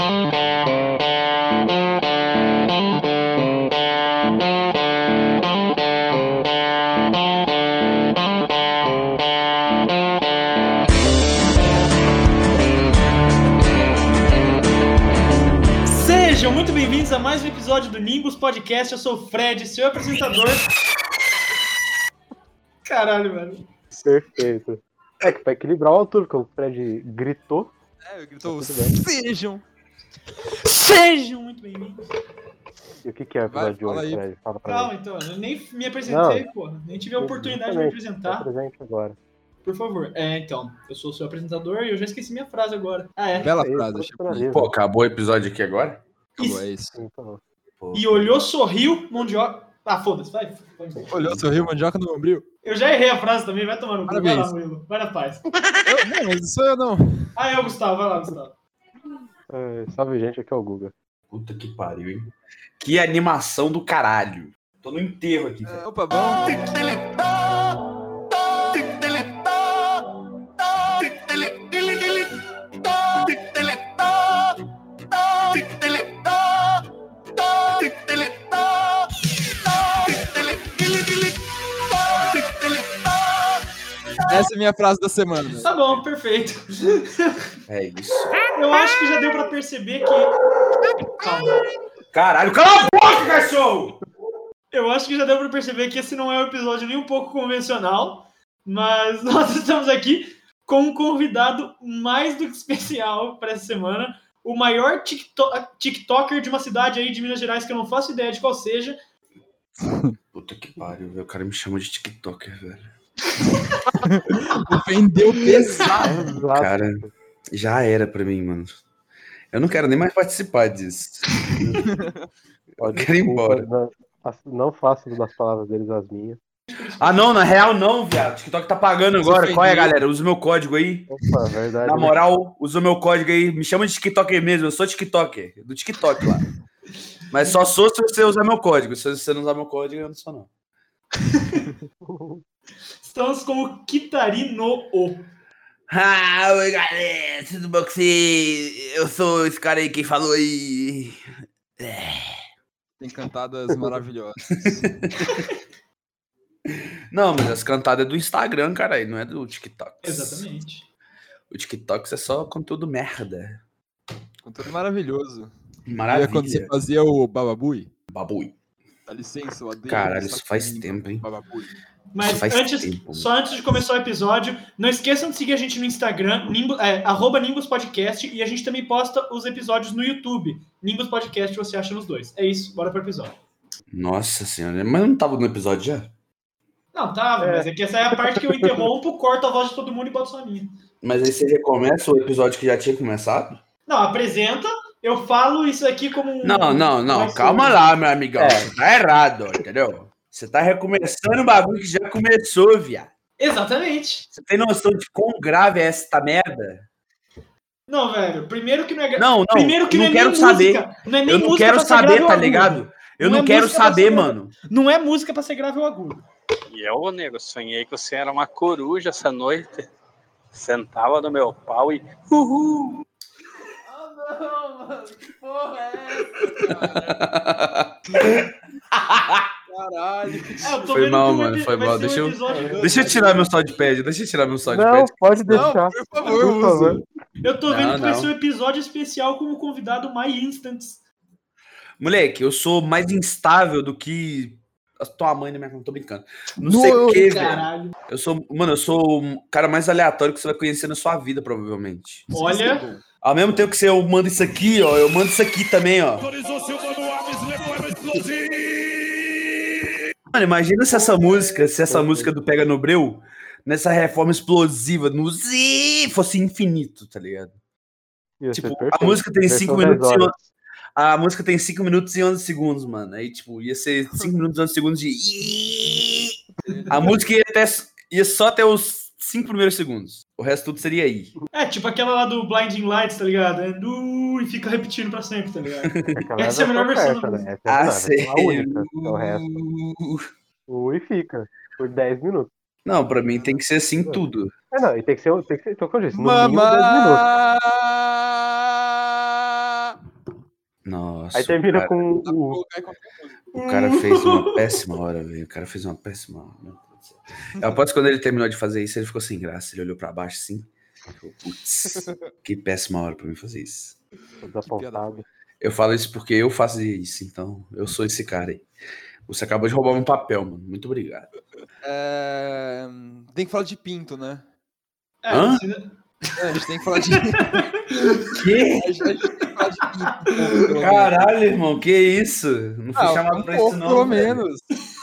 Sejam muito bem-vindos a mais um episódio do Nimbus Podcast. Eu sou o Fred, seu apresentador. Caralho, velho. Perfeito. É que pra equilibrar o altura, porque o Fred gritou. É, gritou, bem. sejam. Sejam muito bem-vindos. E o que, que é o episódio de fala hoje, aí. Fred? Fala pra Calma, mim. então, eu nem me apresentei, porra. Nem tive a oportunidade de me apresentar. Tá presente agora. Por favor. É, então, eu sou o seu apresentador e eu já esqueci minha frase agora. Ah, é. Bela frase, profissionalismo. Pô, acabou o episódio aqui agora? Acabou, é isso. Então, Pô. E olhou, sorriu, mandioca. Ah, foda-se, vai. Olhou, sorriu, mandioca no ombrio. Eu já errei a frase também, vai tomar no cu. Vai lá. Murilo. Vai na paz. Eu, não, mas isso eu não. Ah, é o Gustavo, vai lá, Gustavo. É, salve, gente, aqui é o Guga. Puta que pariu, hein? Que animação do caralho. Tô no enterro aqui. É, opa, bom. Essa é a minha frase da semana. Tá bom, perfeito. É isso. Eu acho que já deu pra perceber que. Calma. Caralho, cala a boca, cachorro! Eu acho que já deu pra perceber que esse não é um episódio nem um pouco convencional, mas nós estamos aqui com um convidado mais do que especial para essa semana, o maior tikto- TikToker de uma cidade aí de Minas Gerais que eu não faço ideia de qual seja. Puta que pariu, velho. O cara me chama de TikToker, velho. Ofendeu pesado. Cara, já era pra mim, mano. Eu não quero nem mais participar disso. Ó, quero ir embora. Não, não faço das palavras deles as minhas. Ah, não, na real não, viado. O TikTok tá pagando agora. Qual é, galera? Usa o meu código aí. Opa, verdade. Na né? moral, usa o meu código aí. Me chama de TikToker mesmo. Eu sou TikToker. Do TikTok lá. Mas só sou se você usar meu código. Se você não usar meu código, eu não sou, não. Estamos com o Kitarino. Ah, oi galera, tudo bom com? Eu sou esse cara aí que falou aí. Tem cantadas maravilhosas. Não, mas as cantadas é do Instagram, cara, não é do TikTok. Exatamente. O TikTok é só conteúdo merda. Conteúdo maravilhoso. E é Maravilha. quando você fazia o bababui. Babui. Dá licença, eu odeio. Caralho, isso faz tempo, hein? Bababui. Mas Faz antes, tempo. só antes de começar o episódio, não esqueçam de seguir a gente no Instagram, Nimbu, é, arroba Nimbus Podcast, e a gente também posta os episódios no YouTube. Nimbus Podcast você acha nos dois. É isso, bora pro episódio. Nossa senhora, mas não tava no episódio já? Não, tá, É. mas é que essa é a parte que eu interrompo, corto a voz de todo mundo e boto só a minha. Mas aí você recomeça o episódio que já tinha começado? Não, apresenta, eu falo isso aqui como um. Não, não, não. Calma lá, meu amigão. É. Tá errado, entendeu? Você tá recomeçando o bagulho que já começou, viado. Exatamente. Você tem noção de quão grave é esta merda? Não, velho, primeiro que não é. Não, não. primeiro que não, não, é quero nem saber. música. Não é nem Eu não música quero saber, tá ligado? Eu Não não, é quero saber, ser- mano. Não é música pra ser grave ou agudo. E eu, nego, sonhei que você era uma coruja essa noite. Sentava no meu pau e. Uhul! Ah, não, mano, que porra é Caralho. É, eu tô Foi mal, mano, foi mal. Deixa eu- episódio- Deixa eu tirar meu soundpad, deixa eu tirar meu Não, soundpad. pode Não, deixar. por favor, Por favor. Eu tô vendo Não, que vai não. ser um episódio especial com o convidado My Instants. Moleque, eu sou mais instável do que a tua mãe na minha não tô brincando. Não No- sei o que, velho. Eu sou, mano, eu sou o cara mais aleatório que você vai conhecer na sua vida, provavelmente. Olha, Ao mesmo tempo que você eu mando isso aqui, ó, eu mando isso aqui também, ó. Mano, imagina se essa música, se essa música do Pega no Breu, nessa reforma explosiva, no Z, fosse infinito, tá ligado? Ia Tipo, a música tem Versão 5 10 minutos e on- A música tem 5 minutos e 11 segundos, mano. Aí, tipo, ia ser 5 minutos e 11 segundos de. A música ia, até, ia só até os 5 primeiros segundos. O resto tudo seria aí. é tipo aquela lá do Blinding Lights, tá ligado? É du e fica repetindo pra sempre, tá ligado? Essa é a melhor versão certa, né? Essa é a Ah, sei. única. É o resto. O e fica. Por 10 minutos. Não, pra mim tem que ser assim tudo. É, não, e tem que ser, tem que ser, então, como eu disse, no mínimo 10 minutos. Nossa. Aí termina cara, com pra o. o cara fez uma péssima hora, velho. O cara fez uma péssima hora. Eu aposto que quando ele terminou de fazer isso, ele ficou sem graça. Ele olhou pra baixo assim. Putz, que péssima hora pra mim fazer isso. Eu falo isso porque eu faço isso, então eu sou esse cara aí. Você acabou de roubar um papel, mano. Muito obrigado. É, Tem que falar de pinto, né? É, Hã? É, a gente tem que falar de. Que? a gente tem que falar de pinto. Caralho, irmão, que isso? Não fui Ah, chamado um pra pouco, isso, não. pelo velho. menos.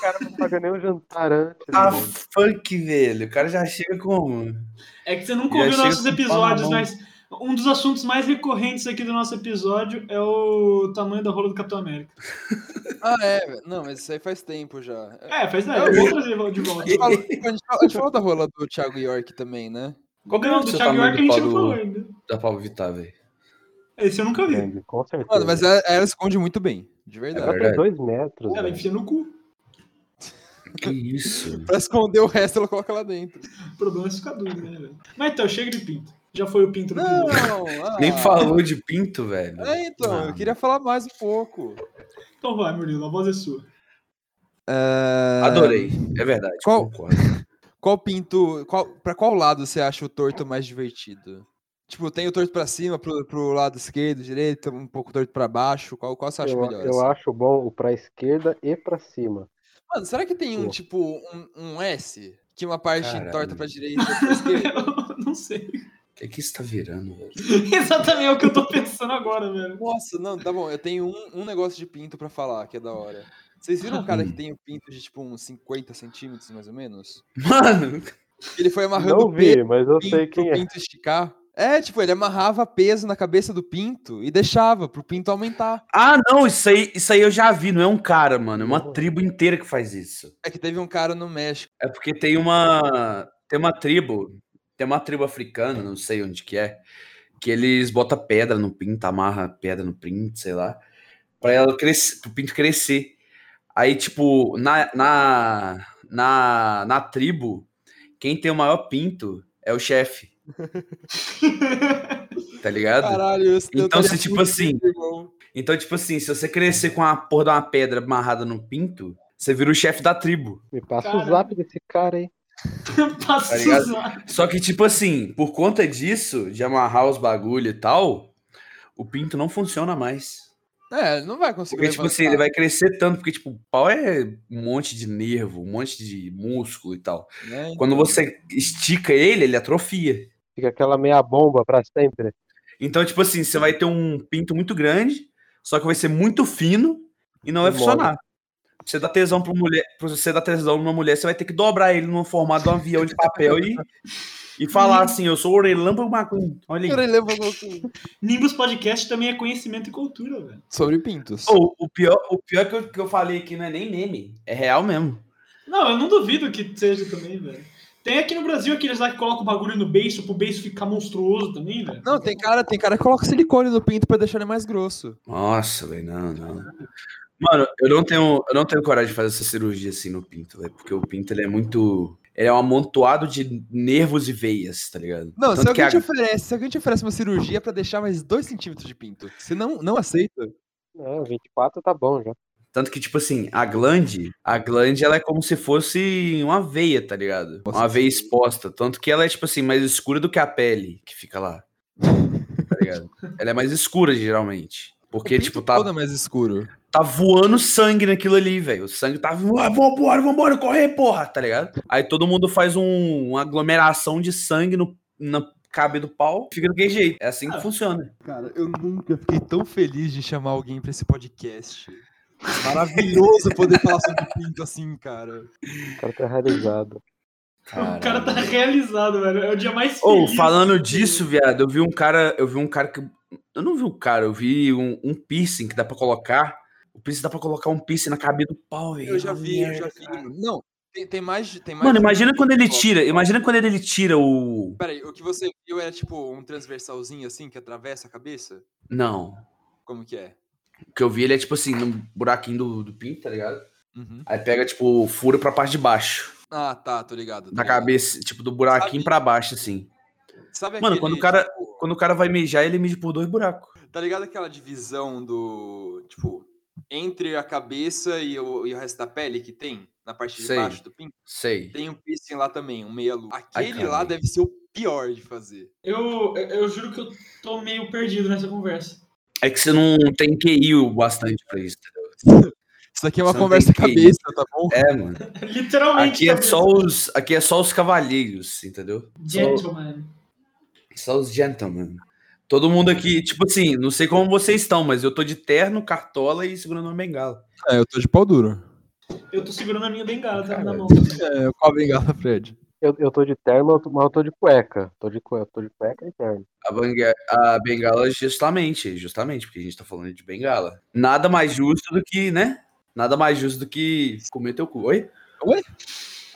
O cara não paga nem o jantar antes. Ah, mano. funk, velho. O cara já chega como? É que você nunca Já ouviu nossos com episódios, mas um dos assuntos mais recorrentes aqui do nosso episódio é o tamanho da rola do Capitão América. Ah, é. Não, mas isso aí faz tempo já. É, faz nada, eu vou trazer de A volta. gente, falou, a, gente falou, a gente falou da rola do Thiago York também, né? Qual que é o do seu Thiago tamanho York a do gente não falou do, ainda. da Pablo Vittar, velho? Esse eu nunca vi. Grande, com certeza. Mano, mas ela, ela esconde muito bem, de É verdade. Ela tem dois metros. Ela enfia no cu. Que isso? Pra esconder o resto, ela coloca lá dentro. O problema é ficar duro, né, velho? Mas então, chega de pinto. Já foi o pinto Não, ah. Nem falou de pinto, velho. É, então, Ah, eu queria falar mais um pouco. Então vai, Murilo, a voz é sua. É, Adorei. É verdade. Qual- Concordo. Qual pinto. Qual, pra qual lado você acha o torto mais divertido? Tipo, tem o torto pra cima, pro, pro lado esquerdo, direito, um pouco torto pra baixo. Qual, qual você acha Eu, melhor? eu assim? acho bom o pra esquerda e pra cima. Mano, será que tem um Pô. tipo um, um S? Que uma parte Caralho. torta pra direita e outra pra esquerda? Eu não sei. O que, que isso tá virando, velho? Exatamente é o que eu tô pensando agora, velho. Nossa, não, tá bom. Eu tenho um, um negócio de pinto pra falar, que é da hora. Vocês viram um cara que Hum. tem um pinto de tipo uns 50 centímetros, mais ou menos? Mano, Ele foi amarrando Não o vi, mas eu sei pinto, quem é. pinto esticar. É, tipo, ele amarrava peso na cabeça do pinto e deixava pro pinto aumentar. Ah, não, isso aí, isso aí eu já vi, não é um cara, mano, é uma Não. tribo inteira que faz isso. É que teve um cara no México. É porque tem uma tem uma tribo, tem uma tribo africana, não sei onde que é, que eles botam pedra no pinto, amarra pedra no pinto, sei lá, pra ela crescer, pro pinto crescer. Aí, tipo, na, na, na, na tribo, quem tem o maior pinto é o chefe, tá ligado? Caralho, Então, se, tipo assim. Então, tipo assim, se você crescer com a porra de uma pedra amarrada no pinto, você vira o chefe da tribo. Me passa Cara. o zap desse cara aí. Passa Tá ligado? usar. Só que, tipo assim, por conta disso, de amarrar os bagulho e tal, o pinto não funciona mais. É, não vai conseguir. Porque, tipo assim, ele vai crescer tanto, porque, tipo, o pau é um monte de nervo, um monte de músculo e tal. né? Quando você estica ele, ele atrofia. Fica aquela meia bomba pra sempre. Então, tipo assim, você vai ter um pinto muito grande, só que vai ser muito fino e não vai Mole. funcionar. Você dá tesão pra mulher, pra você dar tesão numa mulher, você vai ter que dobrar ele no formato de um avião de papel e, e falar assim: Eu sou o Orelâmpago McQueen. Olha aí. Nimbus Podcast também é conhecimento e cultura, velho. Sobre pintos. Ô, o pior, o pior que, eu, que eu falei aqui não é nem meme, é real mesmo. Não, eu não duvido que seja também, velho. Tem aqui no Brasil aqueles lá que colocam o bagulho no beiço pro beiço ficar monstruoso também, velho. Não, tem cara, tem cara que coloca silicone no pinto pra deixar ele mais grosso. Nossa, velho, não, não. Mano, eu não tenho, eu não tenho coragem de fazer essa cirurgia assim no pinto, velho, porque o pinto ele é muito. Ele é um amontoado de nervos e veias, tá ligado? Não, se Tanto alguém, a- te oferece, se alguém te oferece uma cirurgia pra deixar mais 2 centímetros de pinto, você não, não aceita? Não, 24 tá bom já. Tanto que, tipo assim, a glande, a glande, ela é como se fosse uma veia, tá ligado? Uma veia exposta. Tanto que ela é, tipo assim, mais escura do que a pele que fica lá. Tá ligado? ela é mais escura, geralmente. Porque, pinto tipo, tá, todo é mais escuro. tá voando sangue naquilo ali, velho. O sangue tá. Ah, vambora, vambora, correr, porra, tá ligado? Aí todo mundo faz um- uma aglomeração de sangue no, na cabe do pau, fica daquele jeito. É assim que Ah. funciona. Cara, eu nunca fiquei tão feliz de chamar alguém pra esse podcast. Maravilhoso poder falar sobre pinto assim, cara. O cara tá realizado. O cara tá realizado, velho. É o dia mais Ou feliz. falando disso, viado, eu vi um cara, eu vi um cara que eu não vi um cara, eu vi um, um piercing que dá pra colocar. O piercing dá pra colocar um piercing na cabeça do pau, velho. Eu já vi, eu já vi. cara. Não, tem, tem mais. de- Tem mais Mano, imagina quando ele tira, imagina quando ele tira o Peraí, o que você viu era tipo um transversalzinho assim que atravessa a cabeça? Não. Como que é? O que eu vi ele é tipo assim, no buraquinho do, do pinto, tá ligado? Uhum. Aí pega tipo fura pra parte de baixo Ah, tá, tô ligado. tô da ligado. cabeça, tipo do buraquinho Sabe- pra baixo assim. Sabe Mano, aquele, quando o cara- tipo, quando o cara vai mijar, ele mija por dois buracos. Tá ligado aquela divisão do. Tipo, entre a cabeça e o, e o resto da pele que tem? Na parte de Sei. baixo do pinto? Sei. Tem um piercing lá também, um meia-lua. Aquele lá caralho. deve ser o pior de fazer. Eu, eu juro que eu tô meio perdido nessa conversa. É que você não tem QI o bastante pra isso, entendeu? Isso aqui é uma Você conversa cabeça, tá bom? É, mano. Literalmente. Aqui é também. só os, aqui é só os cavalheiros, entendeu? Gentleman. Só os gentlemen. Todo mundo aqui, tipo assim, não sei como vocês estão, mas eu tô de terno, cartola e segurando uma bengala. É, eu tô de pau duro. Eu tô segurando a minha bengala, tá na Caralho. mão. É, qual a bengala, Fred? Eu, eu tô de terno, mas eu tô de cueca. Tô de, cue- eu tô de cueca e terno. A, benga- a bengala, justamente, justamente, porque a gente tá falando de bengala. Nada mais justo do que, né? Nada mais justo do que comer teu cu. Oi? Oi?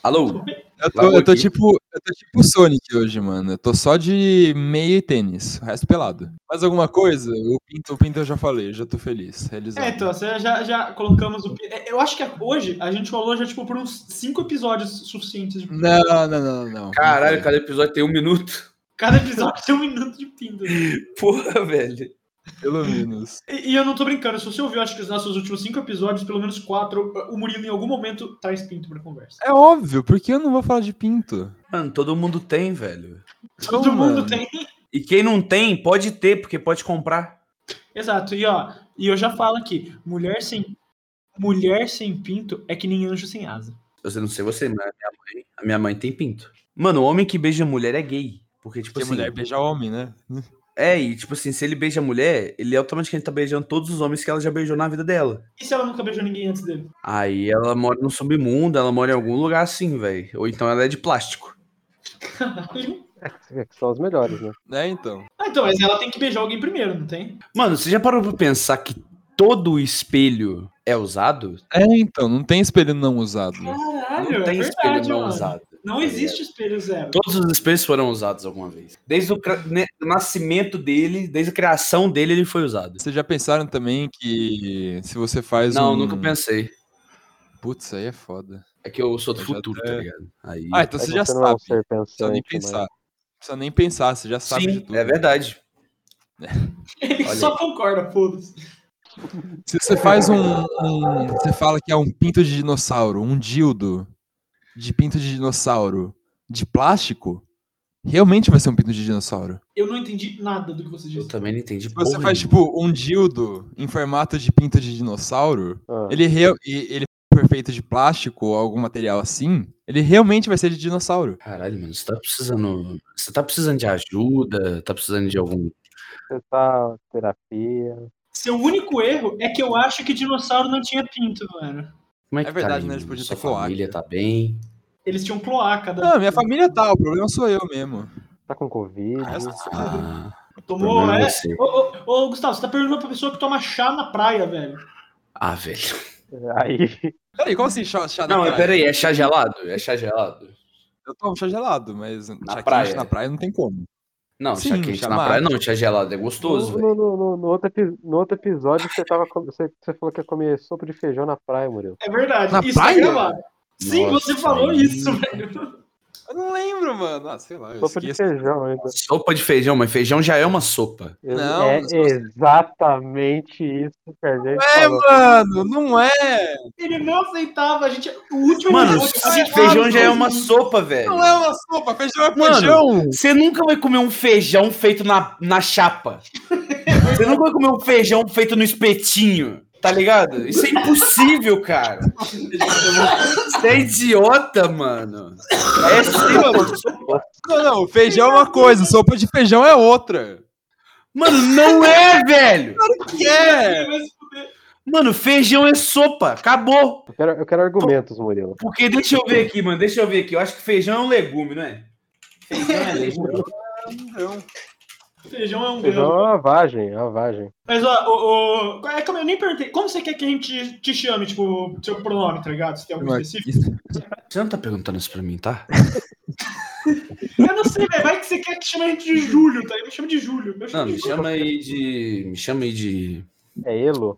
Alô? Eu tô, eu tô tipo. Eu tô tipo Sonic hoje, mano. Eu tô só de meia e tênis. O resto pelado. Mais alguma coisa? O pinto, o pinto eu já falei, já tô feliz. Realizado. É, então, você já, já colocamos o. é, Eu acho que hoje a gente falou já, tipo, por uns cinco episódios suficientes. De... Não, não, não, não. Caralho, cada episódio tem um minuto. Cada episódio tem um minuto de pinto. Porra, velho. Pelo menos. E, e eu não tô brincando, se você ouviu, acho que os nossos últimos cinco episódios, pelo menos quatro, o Murilo em algum momento traz pinto pra conversa. É óbvio, porque eu não vou falar de pinto. Mano, todo mundo tem, velho. Todo mundo mano. tem. E quem não tem, pode ter, porque pode comprar. Exato, e ó, e eu já falo aqui, mulher sem. Mulher sem pinto é que nem anjo sem asa. Eu não sei você, mas a minha mãe, a minha mãe tem pinto. Mano, o homem que beija mulher é gay. Porque, tipo Porque assim. mulher beija homem, né? É, e tipo assim, se ele beija a mulher, ele automaticamente tá beijando todos os homens que ela já beijou na vida dela. E se ela nunca beijou ninguém antes dele? Aí ela mora no submundo, ela mora em algum lugar assim, velho. Ou então ela é de plástico. É que são os melhores, né? É, então. Ah, então, mas ela tem que beijar alguém primeiro, não tem? Mano, você já parou pra pensar que todo espelho é usado? É, então, não tem espelho não usado. Caralho, não tem é espelho verdade, não mano. usado. Não existe espelho zero. Todos os espelhos foram usados alguma vez. Desde o o nascimento dele, desde a criação dele, ele foi usado. Vocês já pensaram também que se você faz Não, um... nunca pensei. Putz, aí é foda. É que eu sou do Eu futuro, até- tá ligado? Aí... Ah, então É você que já não é sabe. Não precisa nem pensar. mas... Não precisa nem pensar, você já sabe de Sim, tudo. é verdade. Ele Olha só concorda, foda-se. Se você faz um, um- Você fala que é um pinto de dinossauro, um dildo de pinto de dinossauro de plástico, realmente vai ser um pinto de dinossauro. Eu não entendi nada do que você Eu disse. também não entendi Se você faz, tipo, um dildo em formato de pinto de dinossauro, Ah, ele, real- e- ele feito de plástico ou algum material assim, ele realmente vai ser de dinossauro. Caralho, mano, você tá precisando. Você tá precisando de ajuda? Tá precisando de algum. Você tá terapia. Seu único erro é que eu acho que dinossauro não tinha pinto, mano. Como é É que verdade, tá aí, né? Eles mano? podiam Sua ter família tá bem. Eles tinham cloaca. Da... Não, minha família tá, o problema sou eu mesmo. Tá com Covid. Ah, Tomou, problema é é? você. Ô, ô, ô, Gustavo, você tá perguntando pra pessoa que toma chá na praia, velho. ah, velho. Aí, Peraí, como assim chá, chá na Não, praia? peraí, é chá gelado? É chá gelado? Eu tomo chá gelado, mas chá quente praia. na praia não tem como. Não, Sim, chá quente chá na praia não, chá gelado é gostoso, no, velho. no, no, no outro, no outro episódio você, tava, você, você falou que ia comer sopa de feijão na praia, Murilo. É verdade. Na isso praia? tá gravado. Sim, Nossa, você falou isso, velho. Eu não lembro, mano. Ah, sei lá, eu Sopa de feijão ainda. Sopa de feijão, mas feijão já é uma sopa. Não, é você- exatamente isso que a gente É, falou. mano, não é. Ele não aceitava, a gente. O último Mano, feijão já é uma sopa, velho. Não é uma sopa, feijão é feijão. Você nunca vai comer um feijão feito na, na chapa. Você nunca vai comer um feijão feito no espetinho. Tá ligado? Isso é impossível, cara. Você é idiota, mano. É sim, mano. Não, não, feijão é uma coisa, sopa de feijão é outra. Mano, não é, velho. Que é? Mano, feijão é sopa. Acabou. Eu quero, eu quero argumentos, Murilo. Porque deixa eu ver aqui, mano. Deixa eu ver aqui. Eu acho que feijão é um legume, não é? Feijão é legume. Feijão é um Feijão grão. é uma vagem, é uma vagem. Mas, ó, o, o, é, como eu nem perguntei, como você quer que a gente te chame, tipo, seu pronome, tá ligado? Se tem algum específico? Você não tá perguntando isso pra mim, tá? Eu não sei, velho. Vai que você quer que chame a gente de Júlio, tá? Me chama de Júlio. Eu chamo Não, de me Júlio. chama aí de. Me chama aí de. É Elo?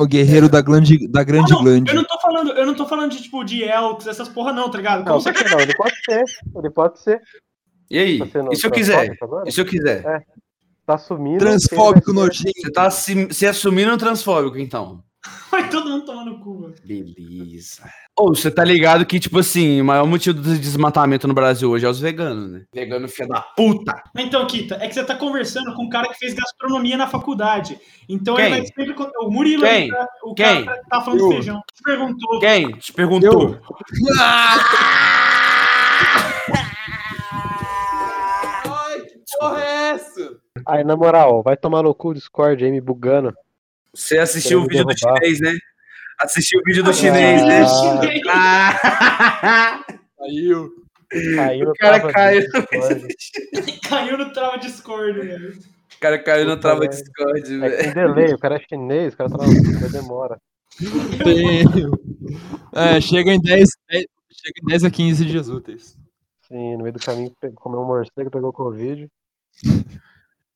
O guerreiro da grande, da grande Não, não, glande. eu não tô falando, eu não tô falando de tipo de Elks, essas porra não, tá ligado? Como Não, você não? Ele pode ser. Ele pode ser. E aí? Não E se eu tá quiser? agora? E se eu quiser? É. tá sumindo. Transfóbico nojento. Você tá se, se assumindo um transfóbico, então. Vai todo mundo tomar no cu, mano. Beleza. Ou você tá ligado que, tipo assim, o maior motivo do desmatamento no Brasil hoje é os veganos, né? Vegano filho da puta. Então, Kita, é que você tá conversando com um cara que fez gastronomia na faculdade. Então Quem? ele vai sempre. O Murilo, Quem? tá- o Quem? cara que tá falando Eu. de feijão. Te perguntou. Quem? Te perguntou. Que porra é essa? Aí, na moral, vai tomar no cu o Discord aí, me bugando. Você assistiu o vídeo do chinês, né? Assistiu o vídeo do Ah, chinês, né? Ah! Caiu no O cara trava caiu. Discord. Caiu no trava Discord, velho. O cara caiu Puta trava. Discord, É velho. tem delay, o cara é chinês, o cara tá na demora. É, chega em 10, 10 chega em 10 a 15 dias úteis. Sim, no meio do caminho comeu um morcego, pegou Covid.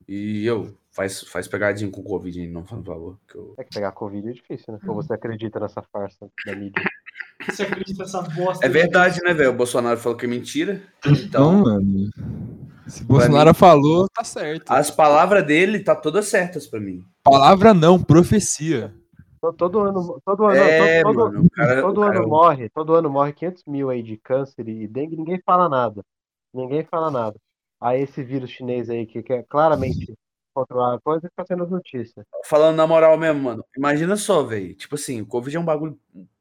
E eu, faz, faz pegadinha com o Covid, hein? não por favor. Que eu... É que pegar Covid é difícil, né? Ou você acredita nessa farsa da mídia? Você acredita nessa bosta? É verdade, né, velho? O Bolsonaro falou que é mentira. Então, Então, mano. Se Bolsonaro falou, tá certo. as palavras dele tá todas certas pra mim. Palavra não, profecia. To- Todo ano, todo ano, É, todo, todo- mano, o cara, todo cara- ano morre, todo ano morre 500 mil aí de câncer e dengue, ninguém fala nada. Ninguém fala nada. Aí esse vírus chinês aí que, que é claramente controlar a coisa fica sendo notícia. Falando na moral mesmo, mano. Imagina só, velho. Tipo assim, o Covid é um bagulho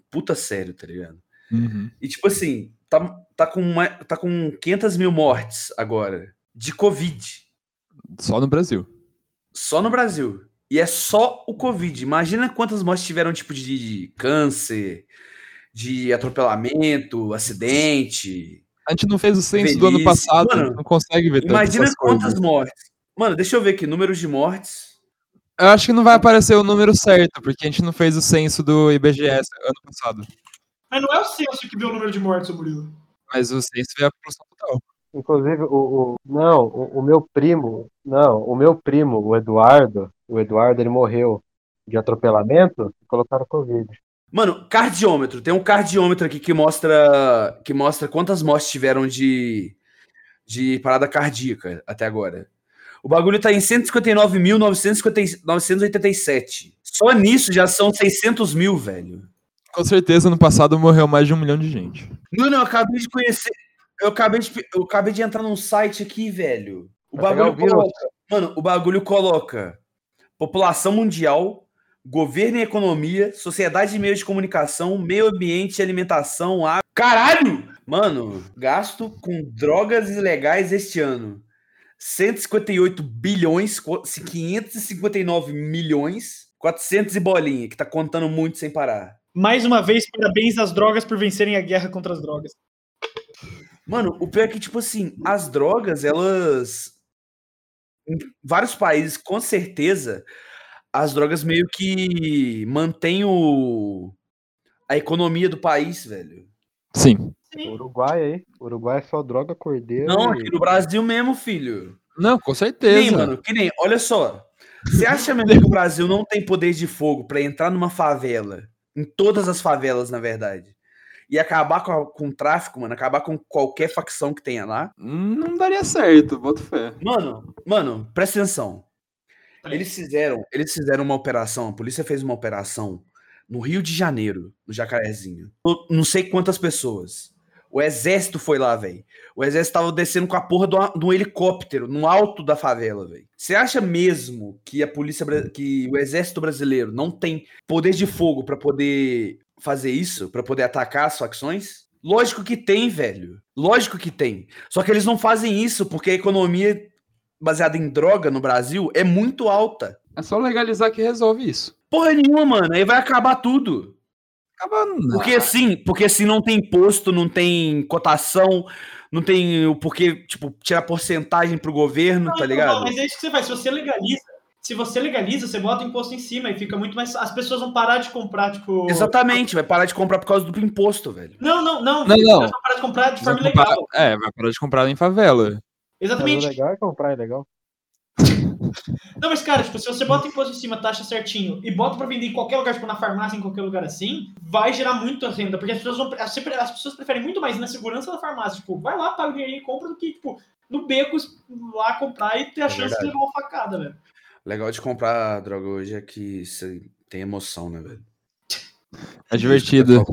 puta sério, tá ligado? Uhum. E tipo assim, tá, tá, com, uma, tá com 500 mil mortes agora de Covid. Só no Brasil. Só no Brasil. E é só o Covid. Imagina quantas mortes tiveram, tipo, de, de câncer, de atropelamento, acidente. A gente não fez o censo do ano passado, Mano, não consegue ver Imagina quantas coisas. mortes. Mano, deixa eu ver aqui, números de mortes. Eu acho que não vai aparecer o número certo, porque a gente não fez o censo do IBGE ano passado. Mas não é o censo que vê o número de mortes, Murilo. Mas o censo vê a população total. Inclusive, o, o- não, o, o meu primo, não, o meu primo, o Eduardo, o Eduardo, ele morreu de atropelamento e colocaram Covid. Mano, cardiômetro. Tem um cardiômetro aqui que mostra que mostra quantas mortes tiveram de, de parada cardíaca até agora. O bagulho tá em 159.987. Só nisso já são 600 mil, velho. Com certeza, no passado morreu mais de um milhão de gente. Mano, eu acabei de conhecer. Eu acabei de, eu acabei de entrar num site aqui, velho. O Vai bagulho coloca. Mano, o bagulho coloca população mundial, governo e economia, sociedade de meios de comunicação, meio ambiente e alimentação. água. Caralho! Mano, gasto com drogas ilegais este ano. 158 bilhões, co- 559 milhões, 400 e bolinha, que tá contando muito sem parar. Mais uma vez, parabéns às drogas por vencerem a guerra contra as drogas. Mano, o pior é que, tipo assim, as drogas, elas. Em vários países, com certeza, as drogas meio que mantêm o... a economia do país, velho. Sim. Uruguai aí, Uruguai é só droga, cordeiro Não, e... aqui no Brasil mesmo, filho. Não, com Que certeza. nem, mano, que nem, olha só. Você acha mesmo que o Brasil não tem poder de fogo pra entrar numa favela? Em todas as favelas, na verdade. E acabar com, a- com o tráfico, mano, acabar com qualquer facção que tenha lá? Não daria certo, boto fé. Mano, mano, presta atenção. Eles fizeram, eles fizeram uma operação, a polícia fez uma operação no Rio de Janeiro, no Jacarezinho. Não sei quantas pessoas. O exército foi lá, velho. O exército tava descendo com a porra de um- helicóptero no alto da favela, velho. Você acha mesmo que a polícia, que o exército brasileiro não tem poder de fogo pra poder fazer isso, Pra poder atacar as facções? Lógico que tem, velho. Lógico que tem. Só que eles não fazem isso porque a economia baseada em droga no Brasil é muito alta. É só legalizar que resolve isso. Porra nenhuma, mano. Aí vai acabar tudo. Acaba não. Porque assim, porque assim não tem imposto, não tem cotação, não tem o porquê, tipo, tirar porcentagem pro governo, Não, tá não, ligado? não, mas é isso que você faz. Se você legaliza, se você legaliza, você bota o imposto em cima e fica muito mais. As pessoas vão parar de comprar, tipo. Exatamente, vai parar de comprar por causa do imposto, velho. Não, não, não. Não, não. Vão parar de comprar de Vai forma comprar- ilegal. é, vai parar de comprar em favela. Mas o Exatamente. legal é comprar, é legal. Não, mas, cara, tipo, se você bota imposto em cima, taxa certinho, e bota pra vender em qualquer lugar, tipo, na farmácia, em qualquer lugar assim, vai gerar muita renda. Porque as pessoas, vão, as, as pessoas preferem muito mais ir na segurança da farmácia. Tipo, vai lá, paga o dinheiro e compra do que, tipo, no beco lá comprar e ter a É chance de verdade. levar uma facada, velho. Legal de comprar droga hoje é que você tem emoção, né, velho? É divertido.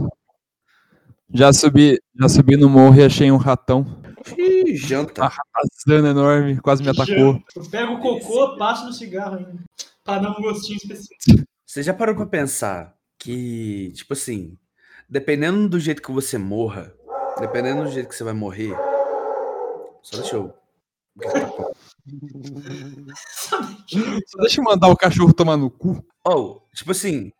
Já subi, já subi no morro e achei um ratão. Ih, janta. Passando enorme, quase me atacou. Eu pego o cocô, passo no cigarro ainda. Pra dar um gostinho específico. Você já parou pra pensar que, tipo assim, dependendo do jeito que você morra, dependendo do jeito que você vai morrer. Só deixa eu. Só deixa eu mandar o cachorro tomar no cu. Oh, tipo assim,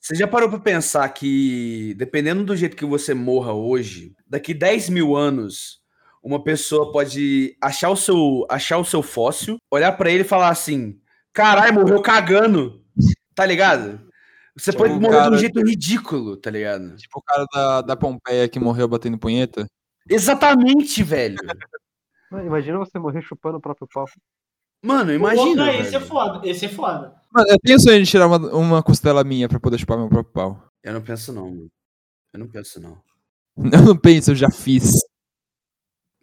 você já parou pra pensar que, dependendo do jeito que você morra hoje, daqui 10 mil anos, uma pessoa pode achar o seu, achar o seu fóssil, olhar pra ele e falar assim: caralho, morreu cagando. Tá ligado? Você Tipo, pode morrer de cara- um jeito ridículo, tá ligado? Tipo o cara da, da Pompeia que morreu batendo punheta. Exatamente, velho. Mano, Imagina você morrer chupando o próprio pau. Mano, imagina. Esse é foda. Esse é foda. Mano, eu tenho sonho de tirar uma, uma costela minha pra poder chupar meu próprio pau. Eu não penso, não, mano. Eu não penso, não. Eu não penso, eu já fiz.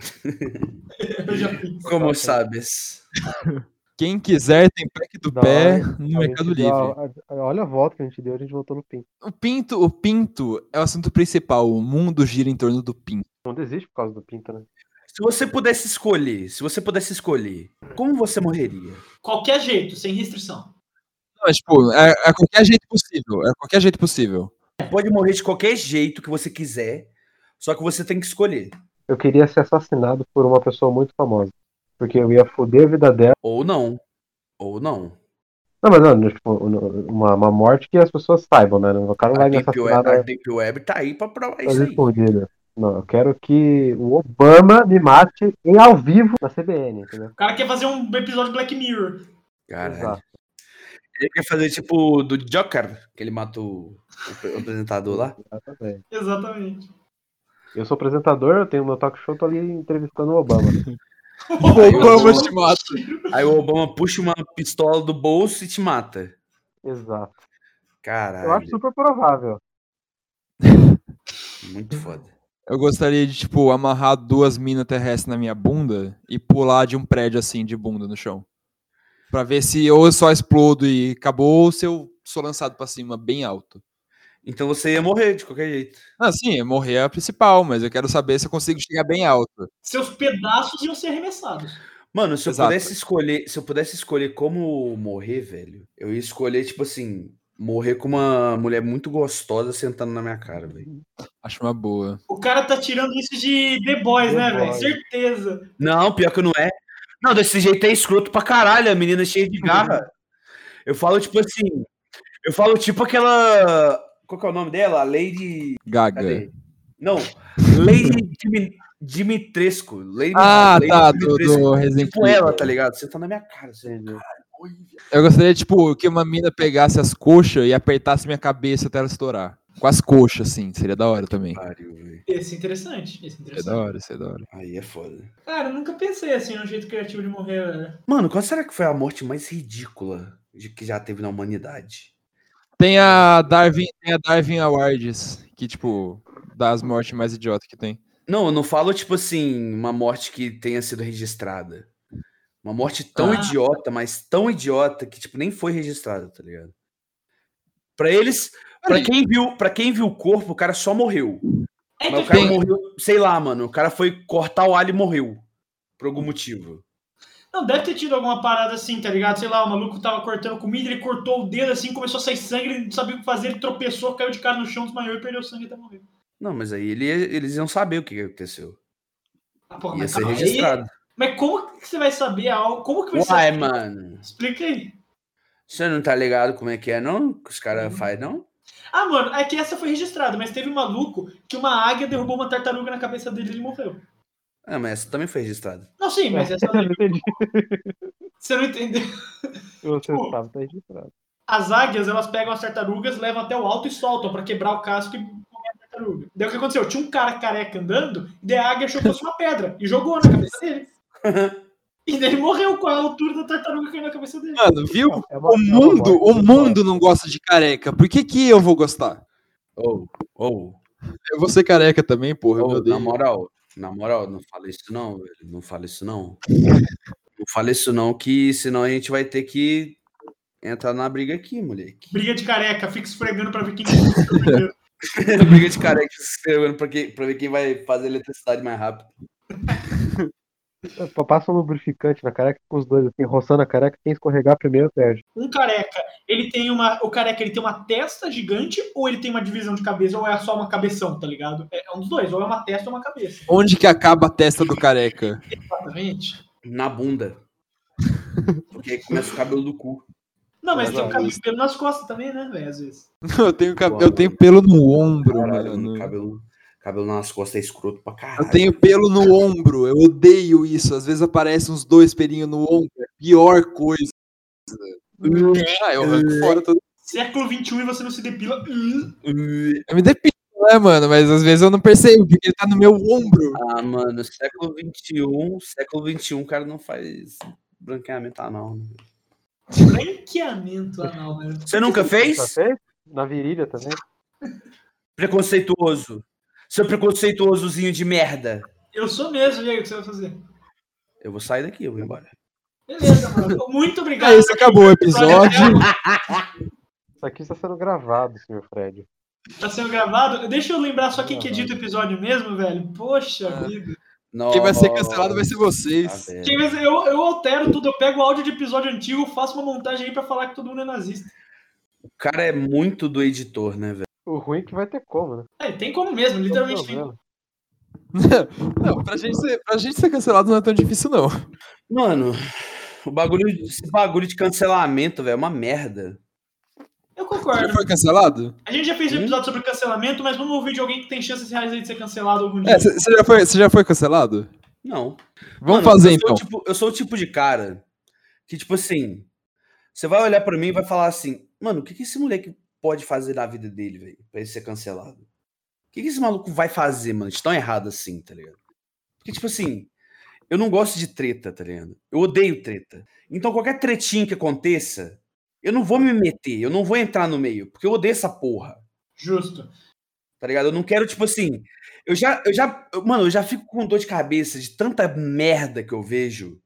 Eu já fiz. Como sabes? Quem quiser tem pack do Da pé hora. no Mercado Livre. a- olha a volta que a gente deu, a gente voltou no PIN. O pinto, o pinto é o assunto principal. O mundo gira em torno do pinto. Não desiste por causa do pinto, né? Se você pudesse escolher, se você pudesse escolher, como você morreria? Qualquer jeito, sem restrição. Não, é, tipo, é, é qualquer jeito possível. É qualquer jeito possível. Pode morrer de qualquer jeito que você quiser, só que você tem que escolher. Eu queria ser assassinado por uma pessoa muito famosa. Porque eu ia foder a vida dela. Ou não. Ou não. Não, mas não, tipo, uma, uma morte que as pessoas saibam, né? O cara não vai A me assassinar Web, a Deep Web tá aí pra provar nas isso aí. escondidas. Não, eu quero que o Obama me mate em ao vivo na CBN, entendeu? O cara quer fazer um episódio de Black Mirror. Caralho. Exato. Ele quer fazer tipo do Joker, que ele matou o, o apresentador lá. Exatamente. Exatamente. Eu sou apresentador, eu tenho meu talk show, tô ali entrevistando o Obama. Obama te mata. Aí o Obama puxa uma pistola do bolso e te mata. Exato. Eu Caralho, acho super provável. muito foda. Eu gostaria de, tipo, amarrar duas minas terrestres na minha bunda e pular de um prédio assim, de bunda no chão. Pra ver se ou eu só explodo e acabou, ou se eu sou lançado pra cima bem alto. Então você ia morrer de qualquer jeito. Ah, sim, morrer é a principal, mas eu quero saber se eu consigo chegar bem alto. Seus pedaços iam ser arremessados. Mano, se eu Exato. pudesse escolher, se eu pudesse escolher como morrer, velho, eu ia escolher, tipo assim, morrer com uma mulher muito gostosa sentando na minha cara, velho. Acho uma boa. O cara tá tirando isso de The Boys, The né, velho? Certeza. Não, pior que não é. Não, desse jeito é escroto pra caralho, a menina é cheia de garra. Eu falo, tipo assim, eu falo tipo aquela. Qual que é o nome dela? A Lady. Gaga. Cadê? Não, Lady Dimi- Dimitrescu. Lady, Ah, Lady tá, do, Dimitrescu. do Resident Tipo ela, tá ligado? Você tá na minha cara. Você... Eu gostaria, tipo, que uma mina pegasse as coxas e apertasse minha cabeça até ela estourar. Com as coxas, assim. Seria da hora também. Pariu. Esse é interessante. Esse é É da interessante. hora, isso é da hora. Aí é foda. Cara, eu nunca pensei assim num jeito criativo de morrer, velho. Mano, qual será que foi a morte mais ridícula de que já teve na humanidade? Tem a Darwin, tem a Darwin Awards, que, tipo, dá as mortes mais idiotas que tem. Não, eu não falo, tipo assim, uma morte que tenha sido registrada. Uma morte tão Ah. idiota, mas tão idiota que, tipo, nem foi registrada, tá ligado? Pra eles, pra quem viu, para quem viu o corpo, o cara só morreu. É, Mas o cara Tem- morreu, sei lá, mano, o cara foi cortar o alho e morreu. Por algum motivo. Não, deve ter tido alguma parada assim, tá ligado? Sei lá, o maluco tava cortando comida, ele cortou o dedo assim, começou a sair sangue, ele não sabia o que fazer, ele tropeçou, caiu de cara no chão, desmaiou e perdeu sangue até morrer. Não, mas aí ele, eles iam saber o que, aconteceu. Ah, porra, Ia mas, ser calma aí. registrado. mas como que você vai saber algo? Como que vai Uai, ser? mano. Explica aí. Você não tá ligado como é que é, não? Que os caras fazem, não? Ah, mano, é que essa foi registrada, mas teve um maluco que uma águia derrubou uma tartaruga na cabeça dele e ele morreu. Ah, mas essa também foi registrada. Não, sim, mas essa Eu entendi. você não entendeu. Você Pô. sabe, tá registrado. As águias, elas pegam as tartarugas, levam até o alto e soltam pra quebrar o casco e comer a tartaruga. Daí o que aconteceu? Tinha um cara careca andando, e daí a águia achou que fosse uma pedra e jogou na cabeça dele. E daí ele morreu com a altura da tartaruga caindo na cabeça dele. Mano, viu? É uma- O é mundo, o mundo não gosta de careca. Por que que eu vou gostar? Ou, ou, Eu vou ser careca também, porra. Odeio. na moral, Na moral, não fala isso não, velho. Não fala isso não. Não fala isso não, que senão a gente vai ter que entrar na briga aqui, moleque. Briga de careca, fica esfregando pra ver quem briga de careca se inscrevendo pra, que- pra ver quem vai fazer eletricidade mais rápido. Passa um lubrificante na careca com os dois, assim, roçando a careca, quem escorregar primeiro perde. Um careca, ele tem uma. O careca ele tem uma testa gigante ou ele tem uma divisão de cabeça, ou é só uma cabeção, tá ligado? É um dos dois, ou é uma testa ou uma cabeça. Onde que acaba a testa do careca? Exatamente. Na bunda. Porque aí começa o cabelo do cu. Não, mas tem um cabelo pelo nas costas também, né, velho? Às vezes. Eu tenho, cab- eu tenho pelo no ombro, Caralho, mano. mano, cabelo, cabelo nas costas é escroto pra caralho. Eu tenho pelo no ombro, eu odeio isso. Às vezes aparecem uns dois pelinhos no ombro, é a pior coisa. Ah, eu arranco fora todo. Século XXI e você não se depila. Eu me depilo, né, mano? Mas às vezes eu não percebo, porque ele tá no meu ombro. Ah, mano, século XXI, século XXI, o cara não faz branqueamento anal. né? Branqueamento anal, né? Você nunca fez? Na virilha também. Preconceituoso. Seu preconceituosozinho de merda. Eu sou mesmo, e aí, o que você vai fazer? Eu vou sair daqui, eu vou embora. Beleza, mano. Muito obrigado. É isso, acabou o episódio. Isso aqui está sendo gravado, senhor Fred. Tá sendo gravado. Deixa eu lembrar só quem que edita o episódio mesmo, velho. Poxa Ah. vida. Quem vai ser cancelado vai ser Ah, vocês. velho. Quem vai ser- eu, eu altero tudo, eu pego o áudio de episódio antigo, faço uma montagem aí pra falar que todo mundo é nazista. O cara é muito do editor, né, velho? O ruim é que vai ter como, né? É, tem como mesmo, literalmente tem. Não, pra gente, ser, pra gente ser cancelado não é tão difícil, não. Mano, o bagulho, esse bagulho de cancelamento, velho, é uma merda. Eu Já concordo. foi cancelado? A gente já fez um Hum? episódio sobre cancelamento, mas vamos ouvir de alguém que tem chances reais aí de ser cancelado algum dia. É, você já, foi- já foi cancelado? Não. Vamos Mano, fazer eu então. Tipo- eu sou o tipo de cara que, tipo assim, você vai olhar pra mim e vai falar assim, mano, o que, que esse moleque pode fazer na vida dele, velho, pra ele ser cancelado? O que, que esse maluco vai fazer, mano, de tão errado assim, tá ligado? Porque, tipo assim, eu não gosto de treta, tá ligado? Eu odeio treta. Então, qualquer tretinha que aconteça, eu não vou me meter, eu não vou entrar no meio, porque eu odeio essa porra Justo. tá ligado? Eu não quero, tipo assim. Eu já, eu já, mano, eu já fico com dor de cabeça de tanta merda que eu vejo.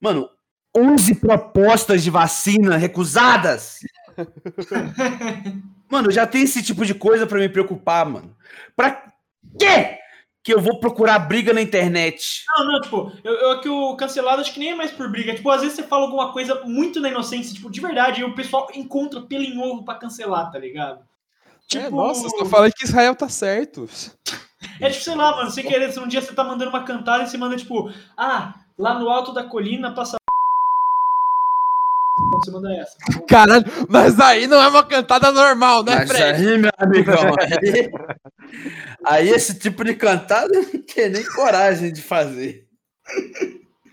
Mano, 11 propostas de vacina recusadas. mano, já tenho esse tipo de coisa pra me preocupar, mano. Pra quê que eu vou procurar briga na internet? Não, não, tipo, eu, eu que o cancelado acho que nem é mais por briga. Tipo, às vezes você fala alguma coisa muito na inocência, tipo, de verdade, e o pessoal encontra pelo em ovo pra cancelar, tá ligado? Tipo, É, nossa, eu só falei que Israel tá certo. É tipo, sei lá, mano, sem querer, se um dia você tá mandando uma cantada e você manda, tipo, ah, lá no alto da colina passa. Manda essa. Caralho, mas aí não é uma cantada normal, né, Mas Fred? aí, meu amigão, aí, aí esse tipo de cantada eu não tem nem coragem de fazer.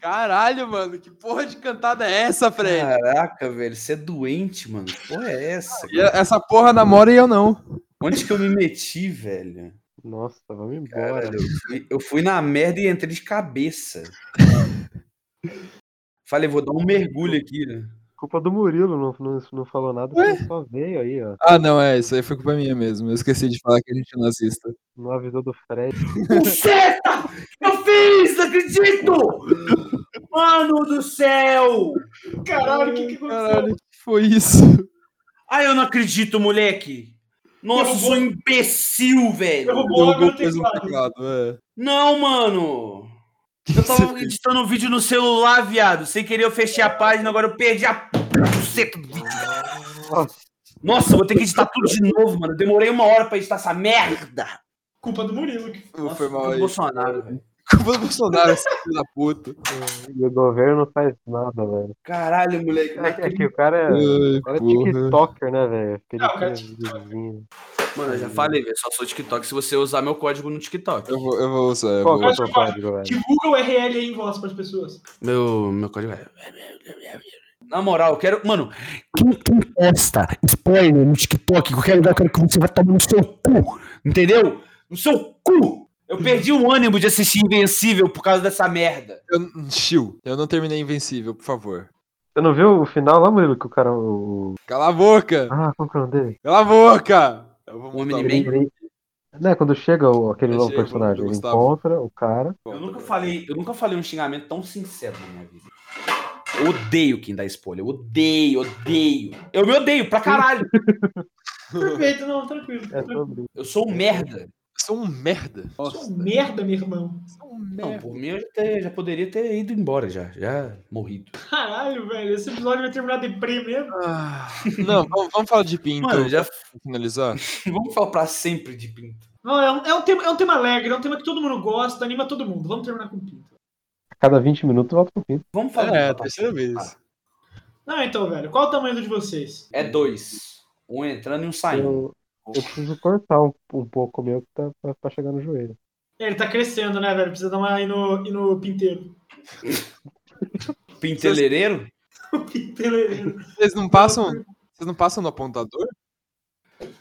Caralho, mano, que porra de cantada é essa, Fred? Caraca, velho, você é doente, mano. Que porra é essa? E essa porra namora e eu não. Onde que eu me meti, velho? Nossa, vamos embora. Caralho, eu, fui, eu fui na merda e entrei de cabeça. Falei, vou dar um mergulho aqui, né? Culpa do Murilo, não, não, não falou nada, só veio aí, ó. Ah, não, é, isso aí foi culpa minha mesmo. Eu esqueci de falar que a gente é nazista. Não avisou do Fred. Buceta! Eu fiz! Não acredito! Mano do céu! Caralho, o que que aconteceu? Caralho, que foi isso? Ai, eu não acredito, moleque! Nossa, eu sou um imbecil, velho! Derrubou Derrubou o teclado. teclado, é. Não, mano! Eu tava editando um vídeo no celular, viado. Sem querer eu fechei a página, agora eu perdi a buceta do vídeo. Nossa, eu vou ter que editar tudo de novo, mano. Eu demorei uma hora pra editar essa merda. Culpa do Murilo. que- foi mal aí. Bolsonaro, velho. Culpa do Bolsonaro, esse filho da puta. E o governo não faz nada, velho. Caralho, moleque. É, que- é que o cara é, Ai, o cara é. TikToker, né, velho? Aquele Não, cara, videozinho. Mano, eu já falei, velho. Só sou TikTok se você usar meu código no TikTok. Eu vou, eu vou usar. Eu Qual vou... é o código, velho? Divulga o URL aí em voz pras pessoas. Meu, meu código é. Na moral, eu quero. Mano, quem, quem posta spoiler no TikTok, qualquer lugar, eu quero que você vai tomar no seu cu. Entendeu? No seu cu! Eu perdi o ânimo de assistir Invencível por causa dessa merda. Eu, Chiu, eu não terminei Invencível, por favor. Você não viu o final lá, Murilo, que o cara. O... Cala a boca! Ah, qual que é o nome dele? Cala a boca! Eu vou Homem mudar o- Omni-Man? Né, quando chega o- aquele novo personagem, ele encontra o cara. Eu nunca falei, eu nunca falei um xingamento tão sincero na minha vida. Eu odeio quem dá spoiler. Eu odeio, odeio. Eu me odeio pra caralho. Perfeito, não, tranquilo. É. Eu sou um merda. Eu sou um merda. Eu sou um merda, meu irmão. sou um Não, merda. por mim eu já, ter- já poderia ter ido embora já. Já morrido. Caralho, velho. Esse episódio vai terminar deprê mesmo. Ah, não, vamos, vamos falar de pinto Mano, já finalizar. vamos falar pra sempre de pinto. Não, é um, é, um tema, é um tema alegre, é um tema que todo mundo gosta, anima todo mundo. Vamos terminar com pinto. A cada 20 minutos volta pro pinto. Vamos falar. É, a de terceira vez. Não, então, velho, qual o tamanho do de vocês? É dois. Um entrando e um saindo. Eu, eu preciso cortar um, um pouco o meu que tá pra, pra chegar no joelho. Ele tá crescendo, né, velho? Precisa dar uma aí no, ir no pinteiro. Pinteleireiro? O pinteiro. Vocês não passam. Vocês não passam no apontador?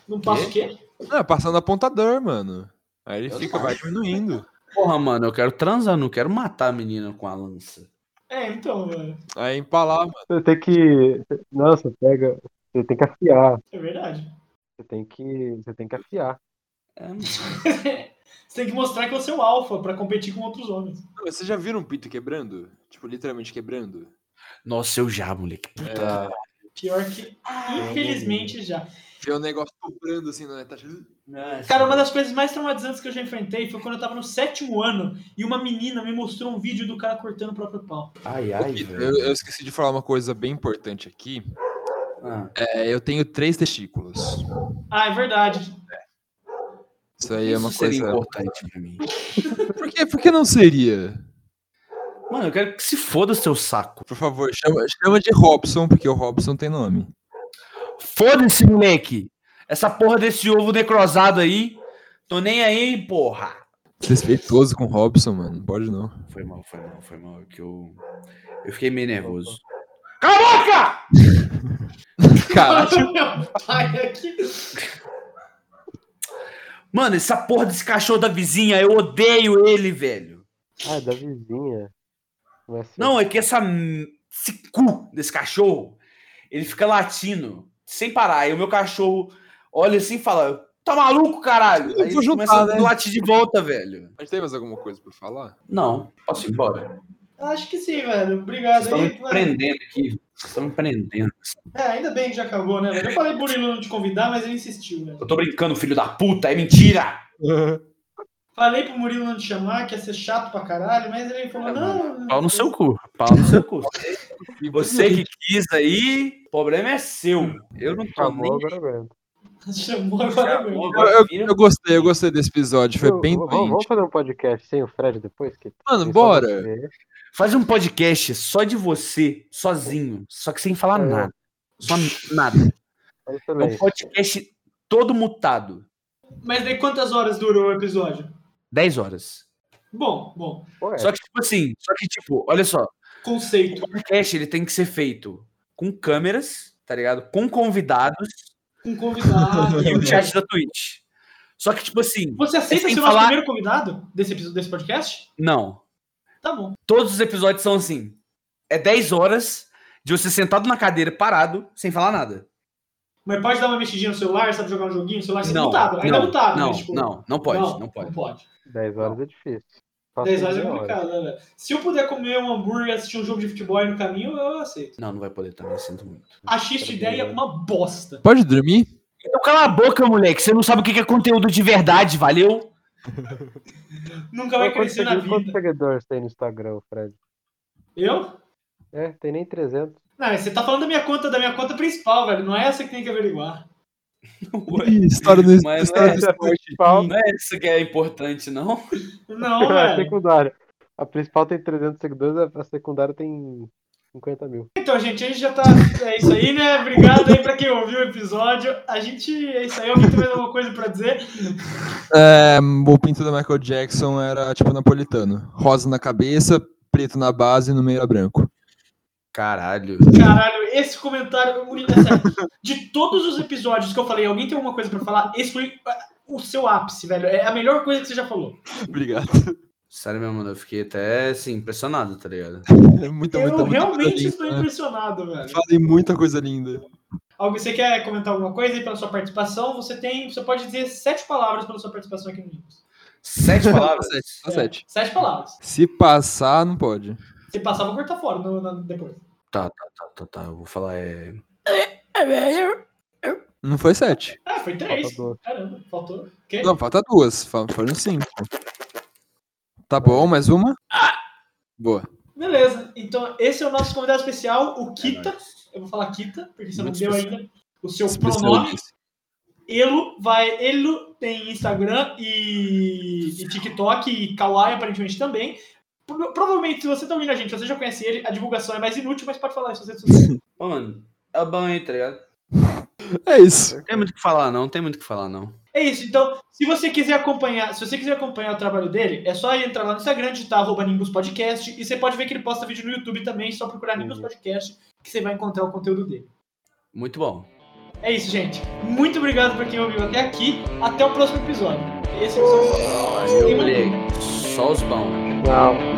Não passa o quê? Não, é passando no apontador, mano. Aí ele Eu fica, vai diminuindo. Porra, mano, eu quero transar, não quero matar a menina com a lança. É, então, velho. Aí empalar, mano. Você tem que. Nossa, pega. Você tem que afiar. É verdade. Você tem que. Você tem que afiar. É. Você tem que mostrar que você é o alfa pra competir com outros homens. Vocês já viram um pinto quebrando? Tipo, literalmente quebrando? Nossa, eu já, moleque. Puta. Pior que, infelizmente, já. Vê o negócio soprando assim, né? Tá... Nossa. Cara, uma das coisas mais traumatizantes que eu já enfrentei foi quando eu tava no sétimo ano e uma menina me mostrou um vídeo do cara cortando o próprio pau. Ai, ai, Eu, velho. eu esqueci de falar uma coisa bem importante aqui. Ah, É, eu tenho três testículos. Ah, é verdade. Isso aí é uma isso coisa. importante pra mim. Por que, por que não seria? Mano, eu quero que se foda o seu saco. Por favor, chama, chama de Robson, porque o Robson tem nome. Foda-se, moleque. Essa porra desse ovo necrosado aí. Tô nem aí, porra. Desrespeitoso com o Robson, mano. Não pode não. Foi mal, foi mal, foi mal. Que eu. Eu fiquei meio nervoso. Cala a boca! Caralho. Meu pai aqui. Mano, essa porra desse cachorro da vizinha, eu odeio ele, velho. Ah, é da vizinha. Não, é assim. Não, é que essa. Esse cu desse cachorro, ele fica latindo sem parar. E o meu cachorro olha assim e fala: Tá maluco, caralho? Eu Aí ele juntar, começa a né? latir de volta, velho. Mas tem mais alguma coisa pra falar? Não, posso ir embora. Acho que sim, velho. Obrigado Vocês estão aí. me prendendo aqui. Estão prendendo. É, ainda bem que já acabou, né, velho? Eu falei pro Murilo não te convidar, mas ele insistiu, velho. Eu tô brincando, filho da puta, é mentira! Falei pro Murilo não te chamar, que ia ser chato pra caralho, mas ele falou, não. Pau no seu cu. Pau no seu cu. Você que quis aí, o problema é seu. Eu não tô Chamou, nem. agora aguenta. Chamou agora mesmo. Eu, eu- eu gostei, eu gostei desse episódio. Foi Eu- bem vamos, fazer um podcast sem o Fred depois? Que Mano, bora. Faz um podcast só de você, sozinho, só que sem falar É. nada. Só nada. É É um podcast todo mutado. Mas daí quantas horas durou o episódio? 10 horas. Bom, bom. Pô, é. Só que, tipo assim, só que, tipo, olha só, o Conceito. podcast ele tem que ser feito com câmeras, tá ligado? Com convidados Com convidado. e o chat da Twitch. Só que, tipo assim, Você aceita Sem ser o nosso falar- primeiro convidado desse episódio desse podcast? não. Tá bom. Todos os episódios são assim. É 10 horas de você sentado na cadeira, parado, sem falar nada. Mas pode dar uma mexidinha no celular, sabe jogar um joguinho? O celular você Não, mutado. Ainda não, mutado, não, mas, tipo, não, não pode, não, pode. Não pode. 10 horas é difícil. Faço 10 horas é complicado, né, velho? Se eu puder comer um hambúrguer e assistir um jogo de futebol aí no caminho, eu aceito. Não, não vai poder também, sinto muito. Achei sua ideia uma bosta. Pode dormir? Então cala a boca, moleque. Você não sabe o que é conteúdo de verdade, valeu? Nunca vai crescer na segui- Quantos vida. seguidores tem no Instagram, Fred? Eu? É, tem nem 300. Não, você tá falando da minha conta, da minha conta principal, velho. Não é essa que tem que averiguar. Ih, história do, Mas história é, do Essa é esporte. principal. Não é isso que é importante, não? Não, a velho. secundária. A principal tem 300 seguidores, a secundária tem 50 mil. Então, gente, a gente já tá. É isso aí, né? Obrigado aí pra quem ouviu o episódio. A gente. É isso aí. Alguém tem mais alguma coisa pra dizer? É, o pinto da Michael Jackson era tipo napolitano. Rosa na cabeça, preto na base e no meio era branco. Caralho. Caralho, esse comentário. É sério. De todos os episódios que eu falei, alguém tem alguma coisa pra falar? Esse foi ah, o seu ápice, velho. É a melhor coisa que você já falou. Obrigado. Sério mesmo, mano. Eu fiquei até, assim, impressionado, tá ligado? É muita, muita, Eu muita realmente coisa estou linda. impressionado, velho. Falei muita coisa linda. Algo, você quer comentar alguma coisa aí pela sua participação? Você tem, você pode dizer sete palavras pela sua participação aqui no Nimbus. Sete palavras? Sete, só É, sete. Sete palavras. Se passar, não pode. Se passar, vou cortar fora no- no- depois. Tá, tá, tá, tá, tá. Eu vou falar é. Não foi sete. Ah, foi três. Falta. Caramba, faltou. O quê? Não, falta duas. Foram cinco. Tá bom, mais uma? Boa. Beleza. Então, esse é o nosso convidado especial, o É Kita. Eu vou falar Kita, porque você não Muito deu especial. ainda o seu pronome. Elo vai. Elo tem Instagram e, e TikTok e Kawaii aparentemente também. Pro- Provavelmente, se você tá ouvindo a gente, você já conhece ele, a divulgação é mais inútil, mas pode falar isso. Você Ô, mano, é bom aí, tá ligado? É isso. Não tem muito o que falar, não. Não tem muito o que falar, não. É isso, então, se você quiser acompanhar, se você quiser acompanhar o trabalho dele, é só entrar lá no Instagram, digitar arroba Nimbus Podcast, e você pode ver que ele posta vídeo no YouTube também, só procurar Nimbus Uhum. Podcast, que você vai encontrar o conteúdo dele. Muito bom. É isso, gente. Muito obrigado por quem ouviu até aqui. Até o próximo episódio. Esse é o seu. Valeu, moleque. Só os bons. Tchau.